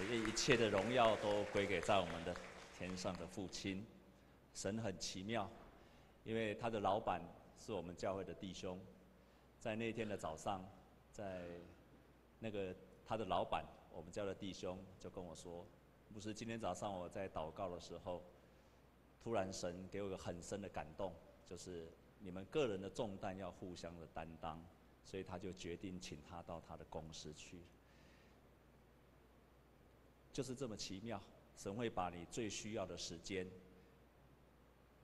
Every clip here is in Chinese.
愿一切的荣耀都归给在我们的天上的父亲。神很奇妙，因为他的老板是我们教会的弟兄，在那天的早上，在那个他的老板，我们教的弟兄就跟我说，不是今天早上我在祷告的时候，突然神给我一个很深的感动，就是你们个人的重担要互相的担当，所以他就决定请他到他的公司去。就是这么奇妙，神会把你最需要的时间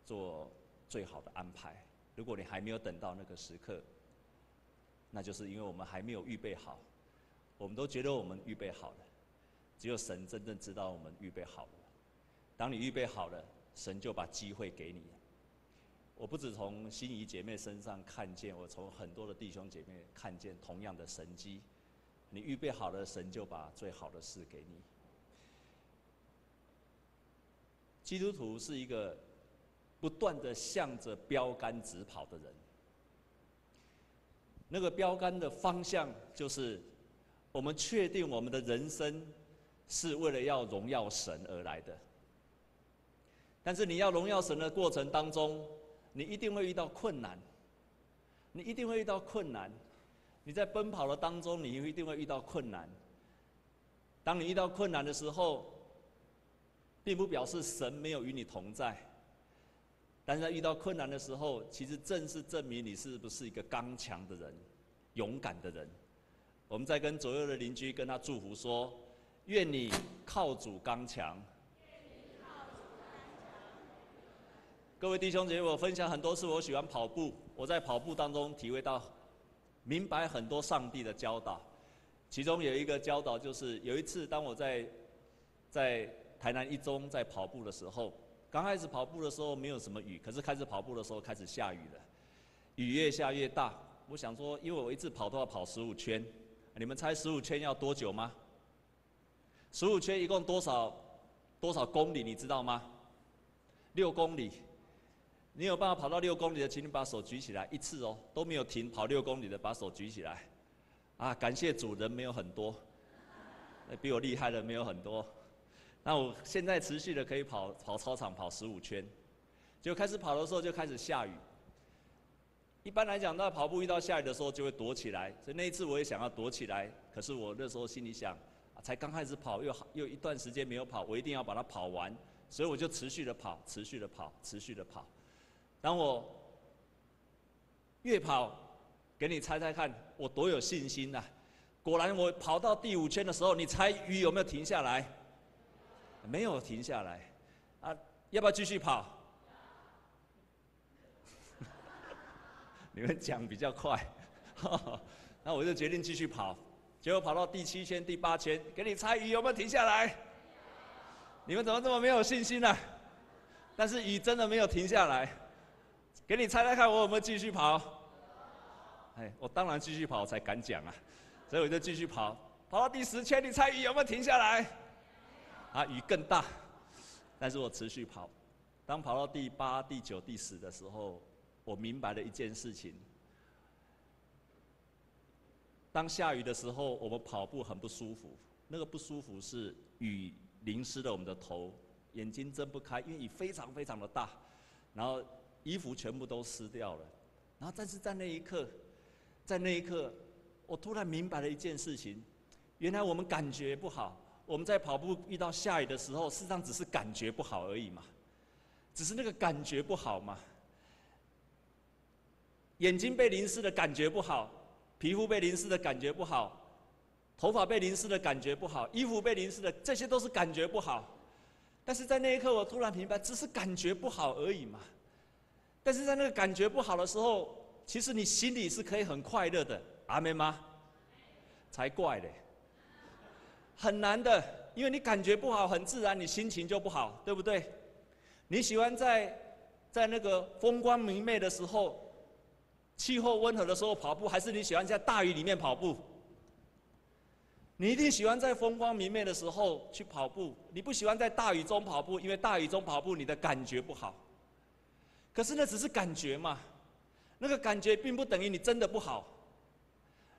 做最好的安排。如果你还没有等到那个时刻，那就是因为我们还没有预备好。我们都觉得我们预备好了，只有神真正知道我们预备好了。当你预备好了，神就把机会给你。我不止从心仪姐妹身上看见，我从很多的弟兄姐妹看见同样的神迹。你预备好了，神就把最好的事给你。基督徒是一个不断的向着标杆直跑的人。那个标杆的方向就是，我们确定我们的人生是为了要荣耀神而来的。但是你要荣耀神的过程当中，你一定会遇到困难，你一定会遇到困难。你在奔跑的当中，你一定会遇到困难。当你遇到困难的时候，并不表示神没有与你同在，但是在遇到困难的时候，其实正是证明你是不是一个刚强的人、勇敢的人。我们在跟左右的邻居跟他祝福说：愿你靠主刚强。各位弟兄姐妹，我分享很多次，我喜欢跑步。我在跑步当中体会到、明白很多上帝的教导。其中有一个教导就是，有一次当我在在台南一中在跑步的时候，刚开始跑步的时候没有什么雨，可是开始跑步的时候开始下雨了，雨越下越大。我想说，因为我一次跑都要跑十五圈，你们猜十五圈要多久吗？十五圈一共多少多少公里？你知道吗？六公里。你有办法跑到六公里的，请你把手举起来，一次哦，都没有停，跑六公里的把手举起来。啊，感谢主，人没有很多，比我厉害的没有很多。那我现在持续的可以跑跑操场跑十五圈，就开始跑的时候就开始下雨。一般来讲，那跑步遇到下雨的时候就会躲起来，所以那一次我也想要躲起来，可是我那时候心里想，才刚开始跑，又又一段时间没有跑，我一定要把它跑完，所以我就持续的跑，持续的跑，持续的跑。当我越跑，给你猜猜看，我多有信心呐、果然，我跑到第五圈的时候，你猜雨有没有停下来？没有停下来，啊，要不要继续跑？你们讲比较快，那我就决定继续跑。结果跑到第七圈、第八圈，给你猜雨有没有停下来？你们怎么这么没有信心呢、啊？但是雨真的没有停下来，给你猜猜看，我有没有继续跑？哎，我当然继续跑，我才敢讲啊！所以我就继续跑，跑到第十圈，你猜雨有没有停下来？啊，雨更大，但是我持续跑。当跑到第八、第九、第十的时候，我明白了一件事情：当下雨的时候，我们跑步很不舒服。那个不舒服是雨淋湿了我们的头，眼睛睁不开，因为雨非常非常的大，然后衣服全部都湿掉了。然后，但是在那一刻，在那一刻，我突然明白了一件事情：原来我们感觉不好。我们在跑步遇到下雨的时候，事实上只是感觉不好而已嘛，只是那个感觉不好嘛。眼睛被淋湿的感觉不好，皮肤被淋湿的感觉不好，头发被淋湿的感觉不好，衣服被淋湿的，这些都是感觉不好。但是在那一刻，我突然明白，只是感觉不好而已嘛。但是在那个感觉不好的时候，其实你心里是可以很快乐的，阿妹吗？才怪嘞！很难的，因为你感觉不好，很自然，你心情就不好，对不对？你喜欢在在那个风光明媚的时候，气候温和的时候跑步，还是你喜欢在大雨里面跑步？你一定喜欢在风光明媚的时候去跑步，你不喜欢在大雨中跑步，因为大雨中跑步你的感觉不好。可是那只是感觉嘛，那个感觉并不等于你真的不好，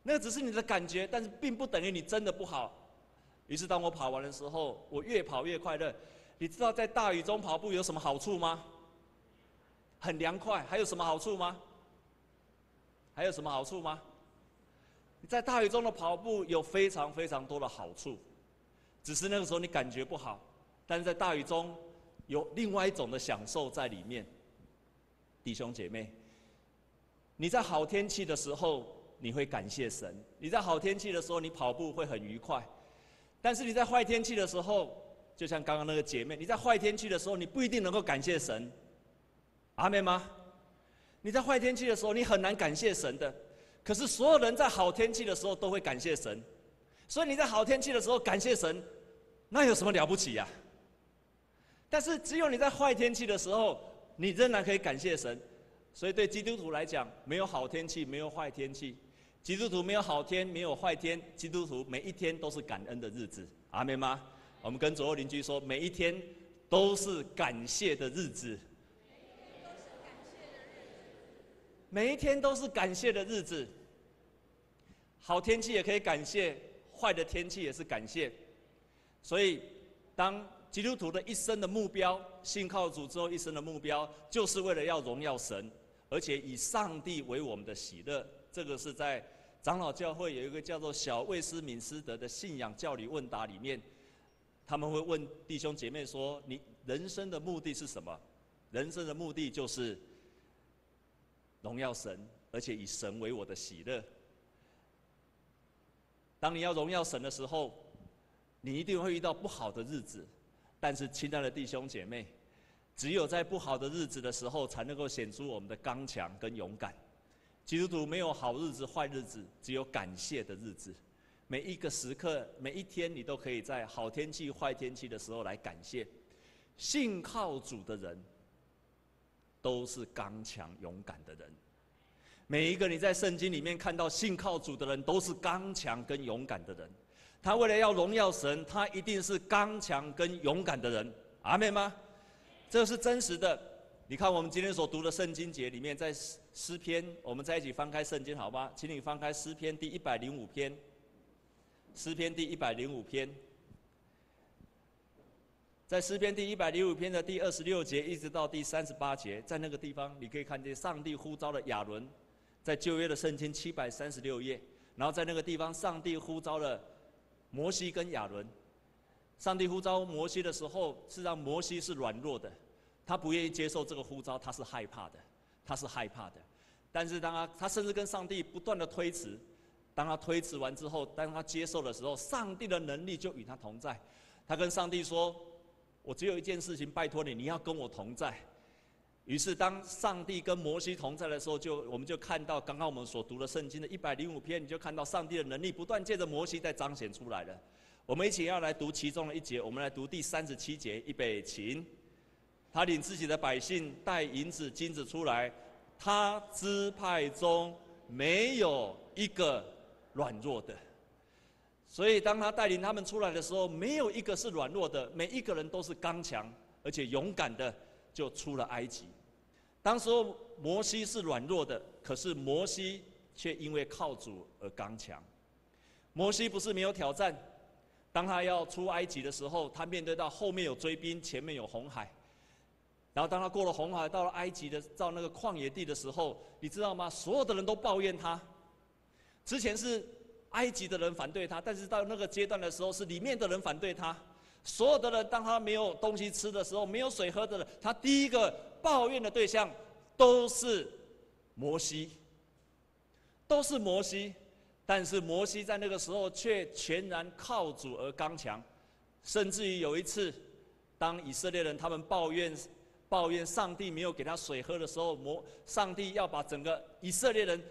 那个只是你的感觉，但是并不等于你真的不好。于是当我跑完的时候，我越跑越快乐。你知道在大雨中跑步有什么好处吗？很凉快。还有什么好处吗？还有什么好处吗？你在大雨中的跑步有非常非常多的好处，只是那个时候你感觉不好。但是在大雨中有另外一种的享受在里面。弟兄姐妹，你在好天气的时候你会感谢神；你在好天气的时候你跑步会很愉快。但是你在坏天气的时候，就像刚刚那个姐妹，你在坏天气的时候，你不一定能够感谢神，阿妹吗？你在坏天气的时候，你很难感谢神的。可是所有人在好天气的时候都会感谢神，所以你在好天气的时候感谢神，那有什么了不起呀？但是只有你在坏天气的时候，你仍然可以感谢神。所以对基督徒来讲，没有好天气，没有坏天气，基督徒没有好天，没有坏天，基督徒每一天都是感恩的日子，阿们吗？我们跟左右邻居说，每一天都是感谢的日子。每一天都是感谢的日子。好天气也可以感谢，坏的天气也是感谢。所以，当基督徒的一生的目标，信靠主之后一生的目标，就是为了要荣耀神，而且以上帝为我们的喜乐。这个是在长老教会有一个叫做小魏斯敏斯德的信仰教理问答里面。他们会问弟兄姐妹说：“你人生的目的是什么？人生的目的就是荣耀神，而且以神为我的喜乐。当你要荣耀神的时候，你一定会遇到不好的日子。但是，亲爱的弟兄姐妹，只有在不好的日子的时候，才能够显出我们的刚强跟勇敢。基督徒没有好日子、坏日子，只有感谢的日子。”每一个时刻，每一天，你都可以在好天气、坏天气的时候来感谢。信靠主的人，都是刚强勇敢的人。每一个你在圣经里面看到信靠主的人，都是刚强跟勇敢的人。他为了要荣耀神，他一定是刚强跟勇敢的人。阿们吗？这是真实的。你看我们今天所读的圣经节里面，在诗篇，我们在一起翻开圣经，好吗？请你翻开诗篇第一百零五篇。诗篇第一百零五篇，在诗篇第一百零五篇的第二十六节一直到第三十八节，在那个地方，你可以看见上帝呼召了亚伦，在旧约的圣经七百三十六页，然后在那个地方，上帝呼召了摩西跟亚伦。上帝呼召摩西的时候，是让摩西是软弱的，他不愿意接受这个呼召，他是害怕的，他是害怕的。但是当他他甚至跟上帝不断的推辞。当他推辞完之后，当他接受的时候，上帝的能力就与他同在。他跟上帝说：“我只有一件事情，拜托你，你要跟我同在。”于是，当上帝跟摩西同在的时候，就我们就看到刚刚我们所读的圣经的一百零五篇，你就看到上帝的能力不断借着摩西在彰显出来了。我们一起要来读其中的一节，我们来读第三十七节，预备起。他领自己的百姓带银子金子出来，他支派中没有一个。软弱的，所以当他带领他们出来的时候，没有一个是软弱的，每一个人都是刚强而且勇敢的，就出了埃及。当时候摩西是软弱的，可是摩西却因为靠主而刚强。摩西不是没有挑战，当他要出埃及的时候，他面对到后面有追兵，前面有红海，然后当他过了红海，到了埃及的到那个旷野地的时候，你知道吗？所有的人都抱怨他。之前是埃及的人反对他，但是到那个阶段的时候，是里面的人反对他。所有的人，当他没有东西吃的时候，没有水喝的人，他第一个抱怨的对象都是摩西，都是摩西。但是摩西在那个时候却全然靠主而刚强，甚至于有一次，当以色列人他们抱怨抱怨上帝没有给他水喝的时候，摩上帝要把整个以色列人。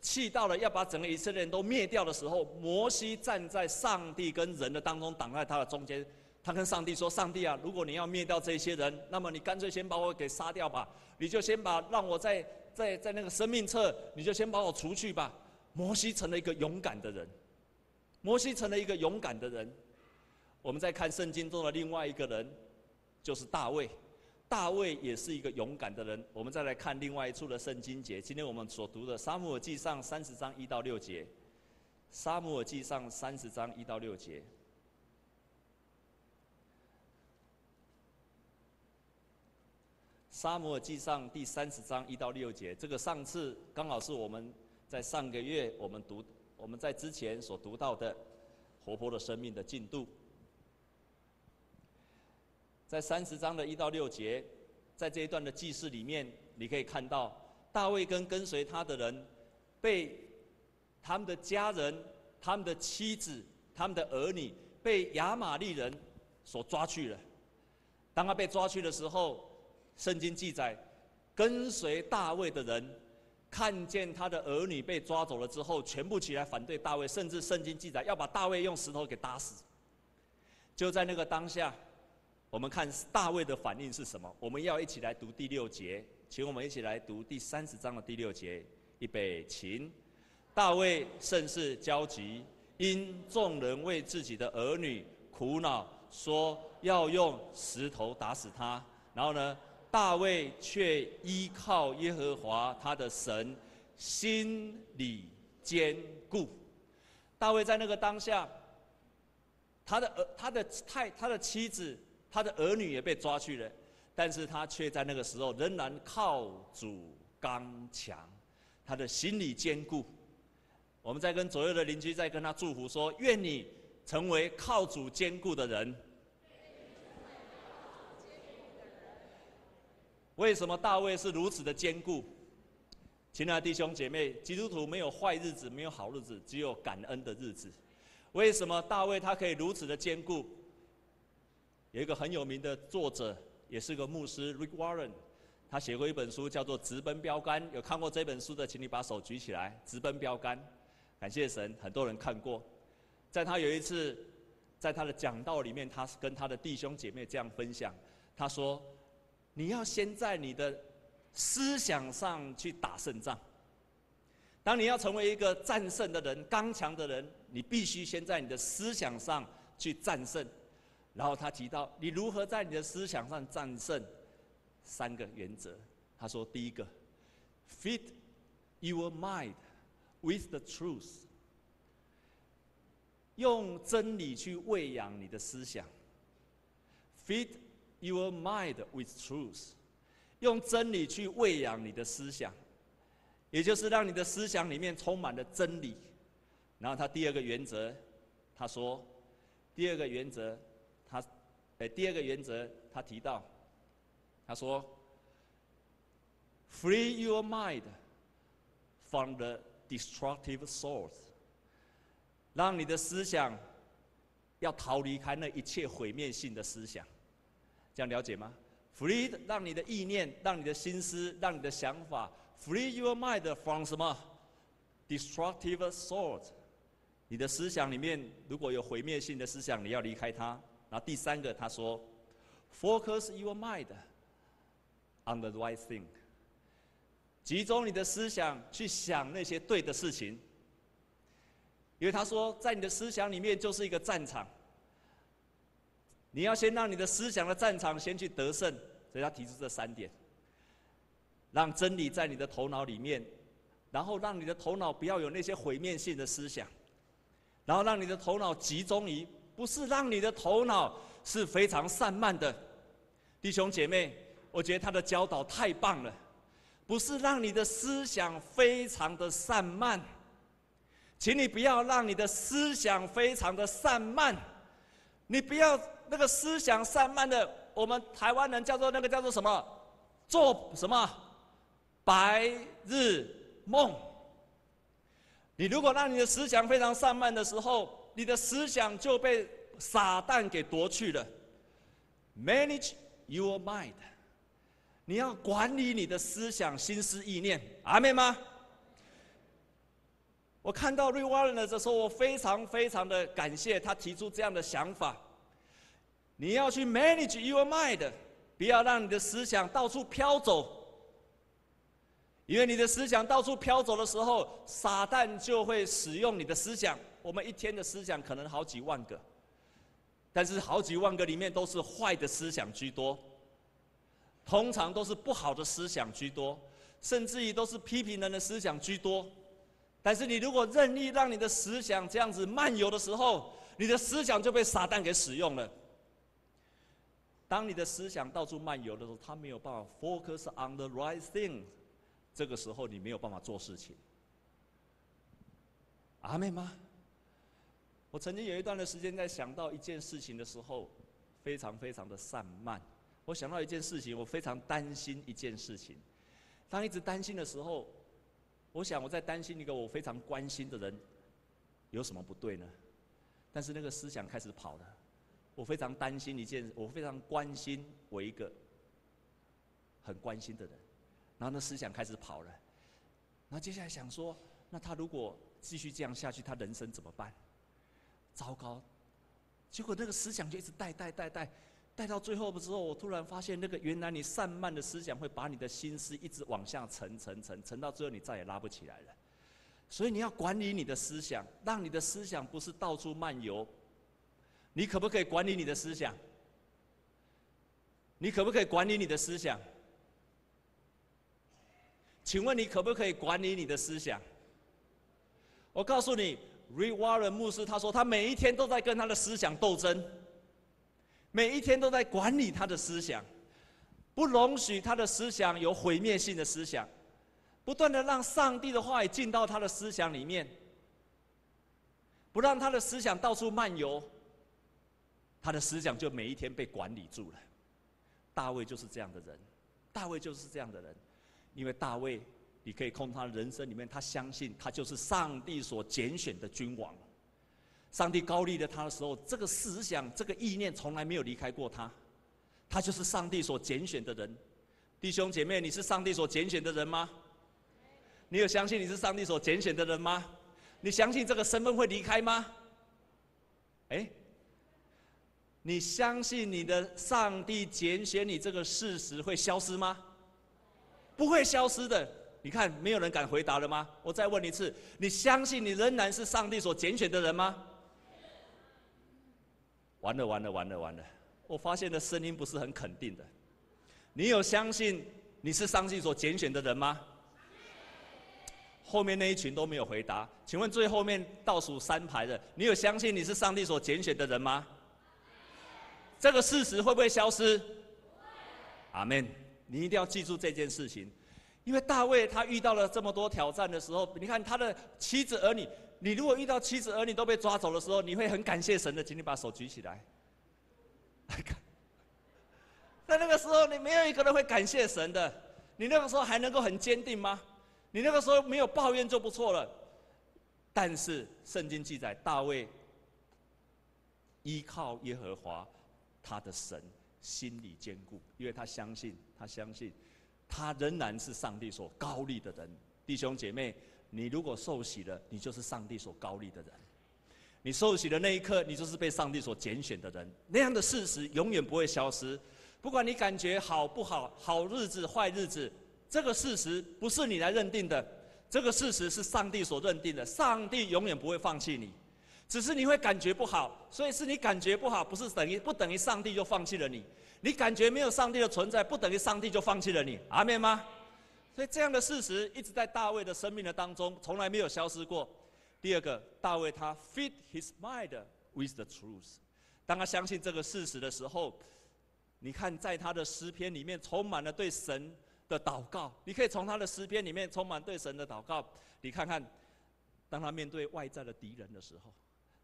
气到了要把整个以色列人都灭掉的时候，摩西站在上帝跟人的当中，挡在他的中间。他跟上帝说：“上帝啊，如果你要灭掉这些人，那么你干脆先把我给杀掉吧。你就先把让我在在在那个生命册，你就先把我除去吧。”摩西成了一个勇敢的人。摩西成了一个勇敢的人。我们再看圣经中的另外一个人，就是大卫。大卫也是一个勇敢的人。我们再来看另外一处的圣经节，今天我们所读的《撒母耳记上》三十章一到六节，《撒母耳记上》三十章一到六节，《撒母耳记上》第三十章一到六节。这个上次刚好是我们在上个月我们读，我们在之前所读到的活泼的生命的进度。在三十章的一到六节，在这一段的记事里面，你可以看到大卫跟跟随他的人被他们的家人、他们的妻子、他们的儿女被亚玛力人所抓去了。当他被抓去的时候，圣经记载，跟随大卫的人看见他的儿女被抓走了之后，全部起来反对大卫，甚至圣经记载要把大卫用石头给打死。就在那个当下。我们看大卫的反应是什么？我们要一起来读第六节，请我们一起来读第三十章的第六节。预备，请。大卫甚是焦急，因众人为自己的儿女苦恼，说要用石头打死他。然后呢，大卫却依靠耶和华他的神，心里坚固。大卫在那个当下，他的儿、他的太、他的妻子。他的儿女也被抓去了，但是他却在那个时候仍然靠主刚强，他的心里坚固。我们在跟左右的邻居在跟他祝福说：愿你成为靠主坚固的人。为什么大卫是如此的坚固？亲爱的弟兄姐妹，基督徒没有坏日子，没有好日子，只有感恩的日子。为什么大卫他可以如此的坚固？有一个很有名的作者，也是个牧师，Rick Warren，他写过一本书，叫做《直奔标杆》。有看过这本书的，请你把手举起来。《直奔标杆》，感谢神，很多人看过。在他有一次，在他的讲道里面，他是跟他的弟兄姐妹这样分享。他说：“你要先在你的思想上去打胜仗。当你要成为一个战胜的人、刚强的人，你必须先在你的思想上去战胜。”然后他提到，你如何在你的思想上战胜三个原则。他说，第一个，feed your mind with the truth，用真理去喂养你的思想。feed your mind with truth，用真理去喂养你的思想，也就是让你的思想里面充满了真理。然后他第二个原则，他说，第二个原则。哎，第二个原则，他提到，他说，Free your mind from the destructive source，让你的思想要逃离开那一切毁灭性的思想，这样了解吗？Free，让你的意念，让你的心思，让你的想法，Free your mind from 什么？Destructive source，你的思想里面如果有毁灭性的思想，你要离开它。然后第三个，他说，Focus your mind on the right thing，集中你的思想去想那些对的事情。因为他说，在你的思想里面就是一个战场，你要先让你的思想的战场先去得胜。所以他提出这三点，让真理在你的头脑里面，然后让你的头脑不要有那些毁灭性的思想，然后让你的头脑集中于。不是让你的头脑是非常散漫的，弟兄姐妹，我觉得他的教导太棒了。不是让你的思想非常的散漫，请你不要让你的思想非常的散漫，你不要那个思想散漫的，我们台湾人叫做那个叫做什么，做什么白日梦。你如果让你的思想非常散漫的时候，你的思想就被撒旦给夺去了。Manage your mind，你要管理你的思想、心思、意念，阿妹吗？我看到 Rick Warren 的时候，我非常非常的感谢他提出这样的想法。你要去 manage your mind，不要让你的思想到处飘走，因为你的思想到处飘走的时候，撒旦就会使用你的思想。我们一天的思想可能好几万个，但是好几万个里面都是坏的思想居多，通常都是不好的思想居多，甚至于都是批评人的思想居多。但是你如果任意让你的思想这样子漫游的时候，你的思想就被撒旦给使用了。当你的思想到处漫游的时候，他没有办法 focus on the right thing，这个时候你没有办法做事情。阿妹吗？我曾经有一段的时间在想到一件事情的时候，非常非常的散漫。我想到一件事情，我非常担心一件事情。当一直担心的时候，我想我在担心一个我非常关心的人，有什么不对呢？但是那个思想开始跑了。我非常担心一件，我非常关心我一个很关心的人，然后那思想开始跑了。然后接下来想说，那他如果继续这样下去，他人生怎么办？糟糕！结果那个思想就一直带带带带。带到最后的时候，我突然发现，那个原来你散漫的思想会把你的心思一直往下沉，沉，沉，沉到最后你再也拉不起来了。所以你要管理你的思想，让你的思想不是到处漫游。你可不可以管理你的思想？你可不可以管理你的思想？请问你可不可以管理你的思想？我告诉你，Rick Warren 牧师他说，他每一天都在跟他的思想斗争。每一天都在管理他的思想，不容许他的思想有毁灭性的思想，不断的让上帝的话语进到他的思想里面，不让他的思想到处漫游，他的思想就每一天被管理住了。大卫就是这样的人，大卫就是这样的人，因为大卫，你可以控他的人生里面，他相信他就是上帝所拣选的君王。上帝高立了他的时候，这个思想、这个意念从来没有离开过他。他就是上帝所拣选的人。弟兄姐妹，你是上帝所拣选的人吗？你有相信你是上帝所拣选的人吗？你相信这个身份会离开吗？哎，你相信你的上帝拣选你这个事实会消失吗？不会消失的。你看，没有人敢回答了吗？我再问一次，你相信你仍然是上帝所拣选的人吗？完了完了完了完了！我发现的声音不是很肯定的。你有相信你是上帝所拣选的人吗？后面那一群都没有回答。请问最后面倒数三排的，你有相信你是上帝所拣选的人吗？这个事实会不会消失？阿门！你一定要记住这件事情，因为大卫他遇到了这么多挑战的时候，你看他的妻子儿女。你如果遇到妻子儿女都被抓走的时候，你会很感谢神的，请你把手举起来。来看，在那个时候，你没有一个人会感谢神的。你那个时候还能够很坚定吗？你那个时候没有抱怨就不错了。但是圣经记载，大卫依靠耶和华他的神，心里坚固，因为他相信，他相信，他仍然是上帝所高立的人。弟兄姐妹。你如果受洗了，你就是上帝所高立的人。你受洗的那一刻，你就是被上帝所拣选的人。那样的事实永远不会消失。不管你感觉好不好，好日子、坏日子，这个事实不是你来认定的，这个事实是上帝所认定的。上帝永远不会放弃你，只是你会感觉不好，所以是你感觉不好，不是等于不等于上帝就放弃了你。你感觉没有上帝的存在，不等于上帝就放弃了你。阿妹吗？所以这样的事实一直在大卫的生命的当中，从来没有消失过。第二个，大卫他 fit his mind with the truth。当他相信这个事实的时候，你看在他的诗篇里面充满了对神的祷告。你可以从他的诗篇里面充满对神的祷告。你看看，当他面对外在的敌人的时候，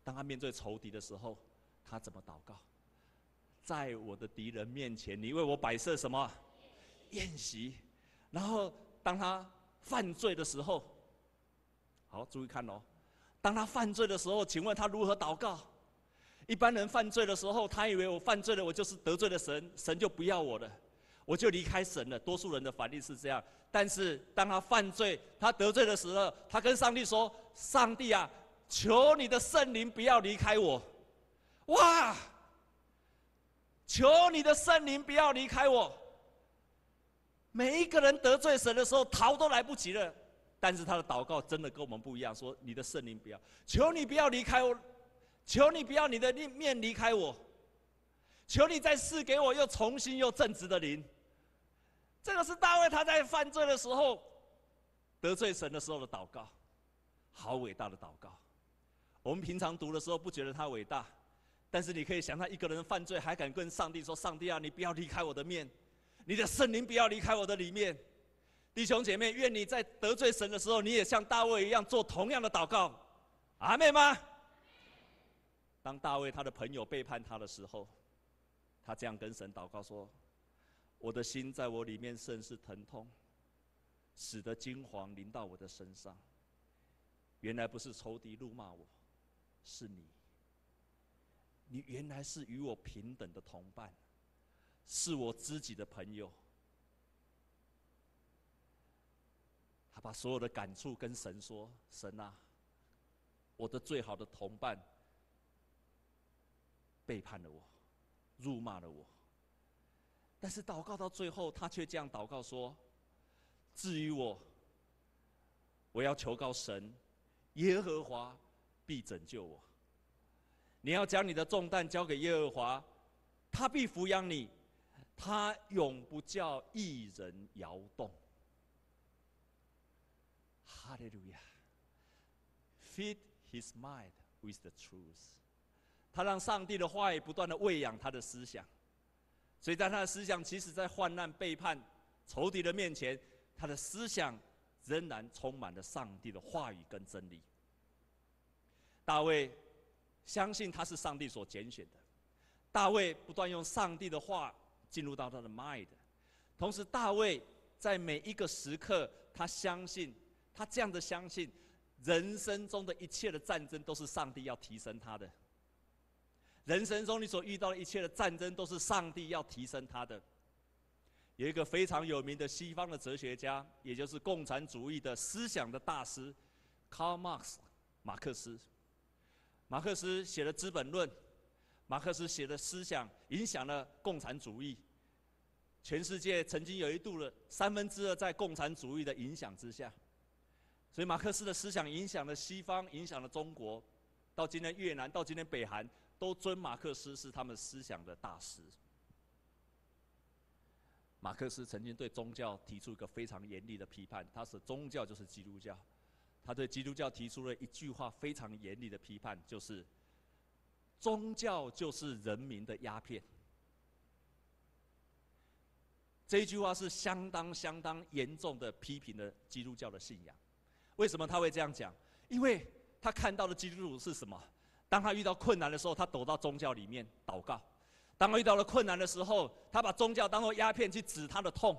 当他面对仇敌的时候，他怎么祷告？在我的敌人面前，你为我摆设什么宴席？然后。当他犯罪的时候，好，注意看哦。当他犯罪的时候，请问他如何祷告？一般人犯罪的时候，他以为我犯罪了，我就是得罪了神，神就不要我了，我就离开神了。多数人的反应是这样。但是当他犯罪，他得罪的时候，他跟上帝说：“上帝啊，求你的圣灵不要离开我。”哇！求你的圣灵不要离开我。每一个人得罪神的时候，逃都来不及了。但是他的祷告真的跟我们不一样，说：“你的圣灵不要，求你不要离开我，求你不要你的面离开我，求你再赐给我又重新又正直的灵。”这个是大卫他在犯罪的时候得罪神的时候的祷告，好伟大的祷告。我们平常读的时候不觉得他伟大，但是你可以想他，一个人犯罪还敢跟上帝说：“上帝啊，你不要离开我的面，你的圣灵不要离开我的里面。”弟兄姐妹，愿你在得罪神的时候，你也像大卫一样做同样的祷告。阿妹吗？当大卫他的朋友背叛他的时候，他这样跟神祷告说：“我的心在我里面甚是疼痛，使得惊惶临到我的身上。原来不是仇敌怒骂我，是你。你原来是与我平等的同伴，是我知己的朋友。”他把所有的感触跟神说：“神啊，我的最好的同伴。”背叛了我，辱骂了我。但是祷告到最后，他却这样祷告说：“至于我，我要求告神，耶和华必拯救我。你要将你的重担交给耶和华，他必抚养你，他永不叫一人摇动。”哈利路亚！Feed his mind with the truth。他让上帝的话语不断的喂养他的思想，所以在他的思想，即使在患难、背叛、仇敌的面前，他的思想仍然充满了上帝的话语跟真理。大卫相信他是上帝所拣选的，大卫不断用上帝的话进入到他的 mind，同时大卫在每一个时刻，他相信，他这样的相信，人生中的一切的战争都是上帝要提升他的。人生中你所遇到的一切的战争，都是上帝要提升他的。有一个非常有名的西方的哲学家，也就是共产主义的思想的大师，Karl Marx，马克思。马克思写了《资本论》，马克思写的思想影响了共产主义。全世界曾经有一度的三分之二在共产主义的影响之下，所以马克思的思想影响了西方，影响了中国，到今天越南，到今天北韩。都尊马克思是他们思想的大师。马克思曾经对宗教提出一个非常严厉的批判，他说宗教就是基督教。他对基督教提出了一句话非常严厉的批判，就是宗教就是人民的鸦片。这一句话是相当相当严重的批评了基督教的信仰。为什么他会这样讲？因为他看到的基督徒是什么？当他遇到困难的时候，他躲到宗教里面祷告；当他遇到了困难的时候，他把宗教当作鸦片去止他的痛；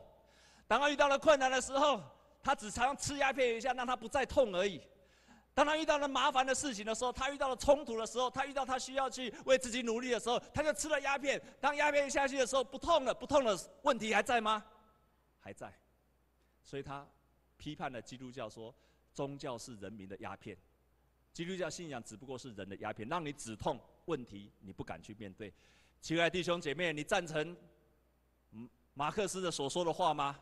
当他遇到了困难的时候，他只常吃鸦片一下，让他不再痛而已；当他遇到了麻烦的事情的时候，他遇到了冲突的时候，他遇到他需要去为自己努力的时候，他就吃了鸦片。当鸦片下去的时候，不痛了，不痛了，问题还在吗？还在。所以他批判了基督教，说宗教是人民的鸦片。基督教信仰只不过是人的鸦片，让你止痛，问题你不敢去面对。亲爱弟兄姐妹，你赞成马克思的所说的话吗？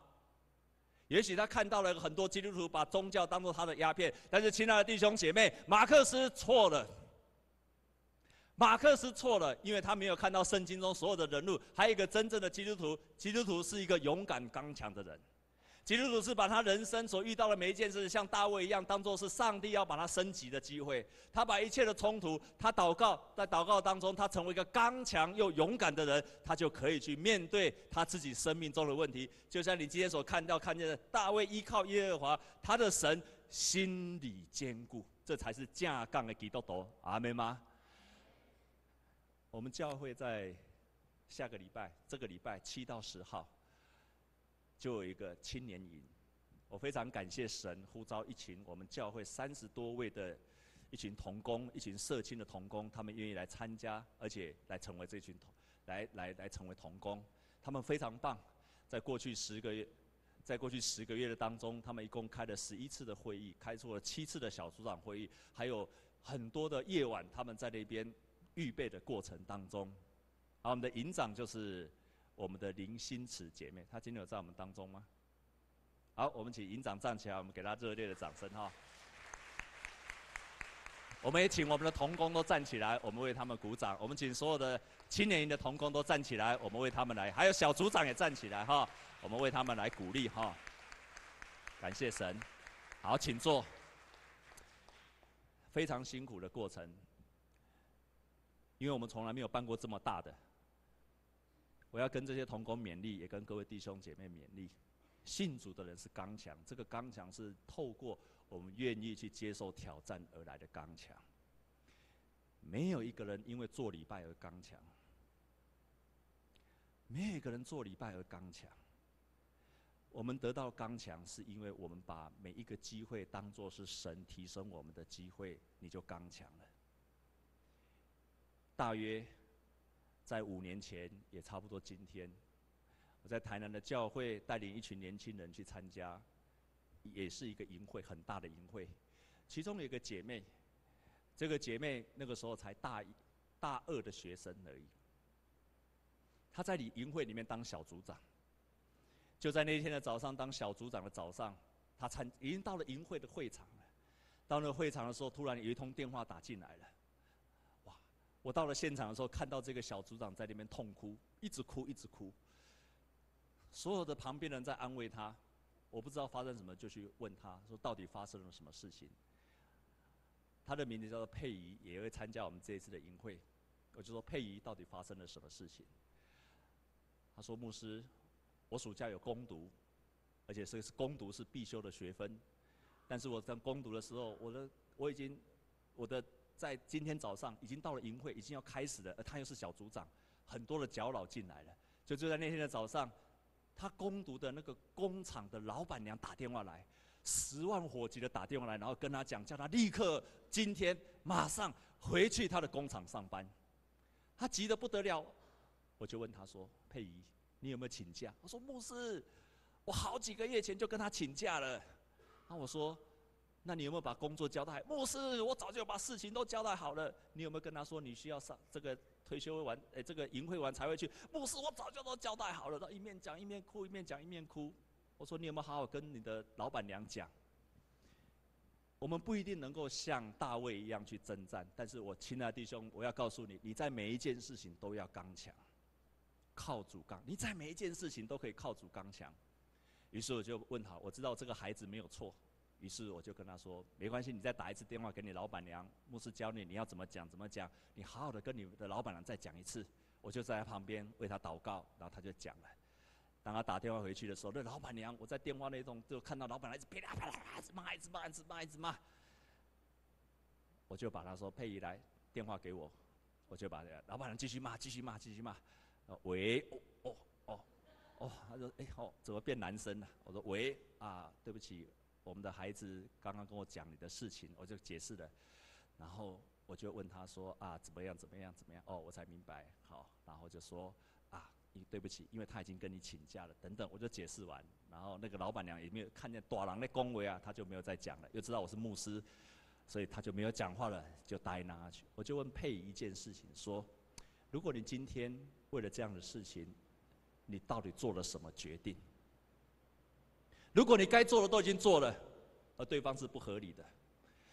也许他看到了很多基督徒把宗教当做他的鸦片，但是亲爱的弟兄姐妹，马克思错了。马克思错了，因为他没有看到圣经中所有的人物，还有一个真正的基督徒。基督徒是一个勇敢刚强的人。基督徒是把他人生所遇到的每一件事，像大卫一样，当做是上帝要把他升级的机会。他把一切的冲突，他祷告，在祷告当中，他成为一个刚强又勇敢的人，他就可以去面对他自己生命中的问题。就像你今天所看到、看见的，大卫依靠耶和华，他的神心里坚固，这才是架杠的基督徒。阿们吗？我们教会在下个礼拜，这个礼拜七到十号。就有一个青年营，我非常感谢神呼召一群我们教会三十多位的一群童工，一群社青的童工，他们愿意来参加，而且来成为这群童，来来来成为童工，他们非常棒。在过去十个月，在过去十个月的当中，他们一共开了十一次的会议，开出了七次的小组长会议，还有很多的夜晚，他们在那边预备的过程当中，而我们的营长就是。我们的林心慈姐妹，她今天有在我们当中吗？好，我们请营长站起来，我们给她热烈的掌声哈。我们也请我们的同工都站起来，我们为他们鼓掌。我们请所有的青年营的同工都站起来，我们为他们来，还有小组长也站起来哈，我们为他们来鼓励哈。感谢神，好，请坐。非常辛苦的过程。因为我们从来没有办过这么大的。我要跟这些同工勉励，也跟各位弟兄姐妹勉励，信主的人是刚强，这个刚强是透过我们愿意去接受挑战而来的刚强。没有一个人因为做礼拜而刚强，没有一个人做礼拜而刚强。我们得到刚强，是因为我们把每一个机会当作是神提升我们的机会，你就刚强了。大约。在五年前，也差不多今天，我在台南的教会带领一群年轻人去参加，也是一个营会，很大的营会。其中有一个姐妹，这个姐妹那个时候才大一、大二的学生而已。她在你营会里面当小组长，就在那天的早上当小组长的早上，她参已经到了营会的会场了。到了会场的时候，突然有一通电话打进来了。我到了现场的时候，看到这个小组长在那边痛哭，一直哭，一直哭。所有的旁边人在安慰他，我不知道发生什么，就去问他说到底发生了什么事情。他的名字叫做佩仪，也会参加我们这一次的营会。我就说佩仪到底发生了什么事情？他说牧师，我暑假有攻读，而且是攻读是必修的学分，但是我在攻读的时候，我的我已经我的。在今天早上已经到了营会，已经要开始了，而他又是小组长，很多的长老进来了。就就在那天的早上，他工读的那个工厂的老板娘打电话来，十万火急的打电话来，然后跟他讲，叫他立刻今天马上回去他的工厂上班。他急得不得了，我就问他说：“佩仪，你有没有请假？”我说：“牧师，我好几个月前就跟他请假了。”那我说。那你有没有把工作交代？牧师，我早就把事情都交代好了。你有没有跟他说你需要上这个退休完，哎，这个营会完才会去？牧师，我早就都交代好了。他一面讲一面哭，一面讲一面哭。我说你有没有好好跟你的老板娘讲？我们不一定能够像大卫一样去征战，但是我亲爱的弟兄，我要告诉你，你在每一件事情都要刚强，靠主刚。你在每一件事情都可以靠主刚强。于是我就问他，我知道这个孩子没有错。于是我就跟他说：“没关系，你再打一次电话给你老板娘，牧师教你你要怎么讲怎么讲，你好好的跟你的老板娘再讲一次。”我就在他旁边为他祷告，然后他就讲了。当他打电话回去的时候，那老板娘我在电话那头就看到老板娘一直噼里啪啦一直骂，一直骂，一直骂，一直骂。我就把他说：“佩仪来电话给我。”我就把老板娘继续骂，继续骂，继续骂。喂，哦哦哦哦，他说：“哎哦，怎么变男生了？”我说：“喂啊，对不起。”我们的孩子刚刚跟我讲你的事情，我就解释了，然后我就问他说啊，怎么样怎么样怎么样？哦，我才明白，好，然后就说啊，你对不起，因为他已经跟你请假了，等等，我就解释完，然后那个老板娘也没有看见大郎的恭维啊，他就没有再讲了，又知道我是牧师，所以他就没有讲话了，就答应下去。我就问佩仪一件事情，说，如果你今天为了这样的事情，你到底做了什么决定？如果你该做的都已经做了，而对方是不合理的，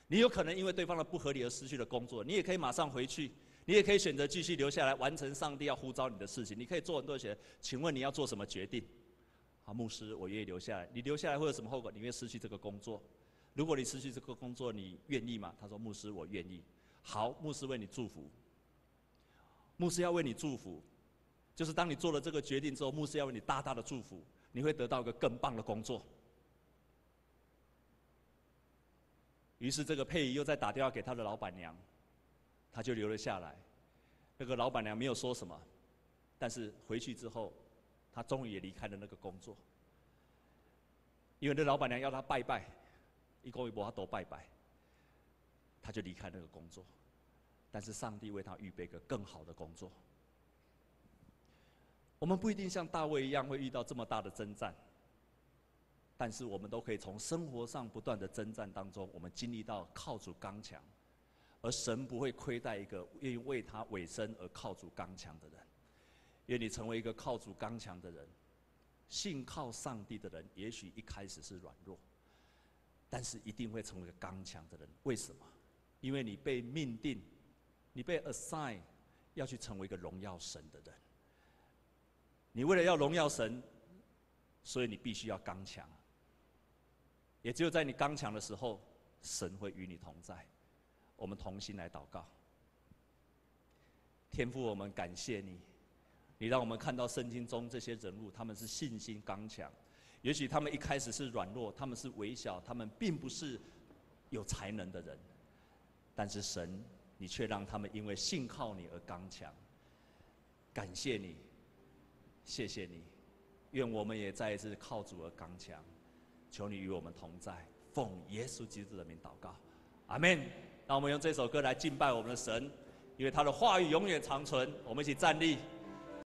你有可能因为对方的不合理而失去了工作。你也可以马上回去，你也可以选择继续留下来完成上帝要呼召你的事情。你可以做很多选择。请问你要做什么决定？好，牧师，我愿意留下来。你留下来会有什么后果？你会失去这个工作。如果你失去这个工作，你愿意吗？他说：牧师，我愿意。好，牧师为你祝福。牧师要为你祝福，就是当你做了这个决定之后，牧师要为你大大的祝福。你会得到一个更棒的工作。于是，这个佩仪又再打电话给他的老板娘，他就留了下来。那个老板娘没有说什么，但是回去之后，他终于也离开了那个工作。因为那老板娘要他拜拜，一公一婆他都拜拜，他就离开那个工作。但是上帝为他预备个更好的工作。我们不一定像大卫一样会遇到这么大的征战，但是我们都可以从生活上不断的征战当中，我们经历到靠主刚强，而神不会亏待一个愿意为他委身而靠主刚强的人。愿你成为一个靠主刚强的人，信靠上帝的人，也许一开始是软弱，但是一定会成为一个刚强的人。为什么？因为你被命定，你被 assign 要去成为一个荣耀神的人。你为了要荣耀神，所以你必须要刚强。也只有在你刚强的时候，神会与你同在。我们同心来祷告。天父，我们感谢你，你让我们看到圣经中这些人物，他们是信心刚强。也许他们一开始是软弱，他们是微小，他们并不是有才能的人，但是神，你却让他们因为信靠你而刚强。感谢你，谢谢你，愿我们也再一次靠主而刚强。求你与我们同在，奉耶稣基督的名祷告，阿门。让我们用这首歌来敬拜我们的神，因为他的话语永远长存。我们一起站立。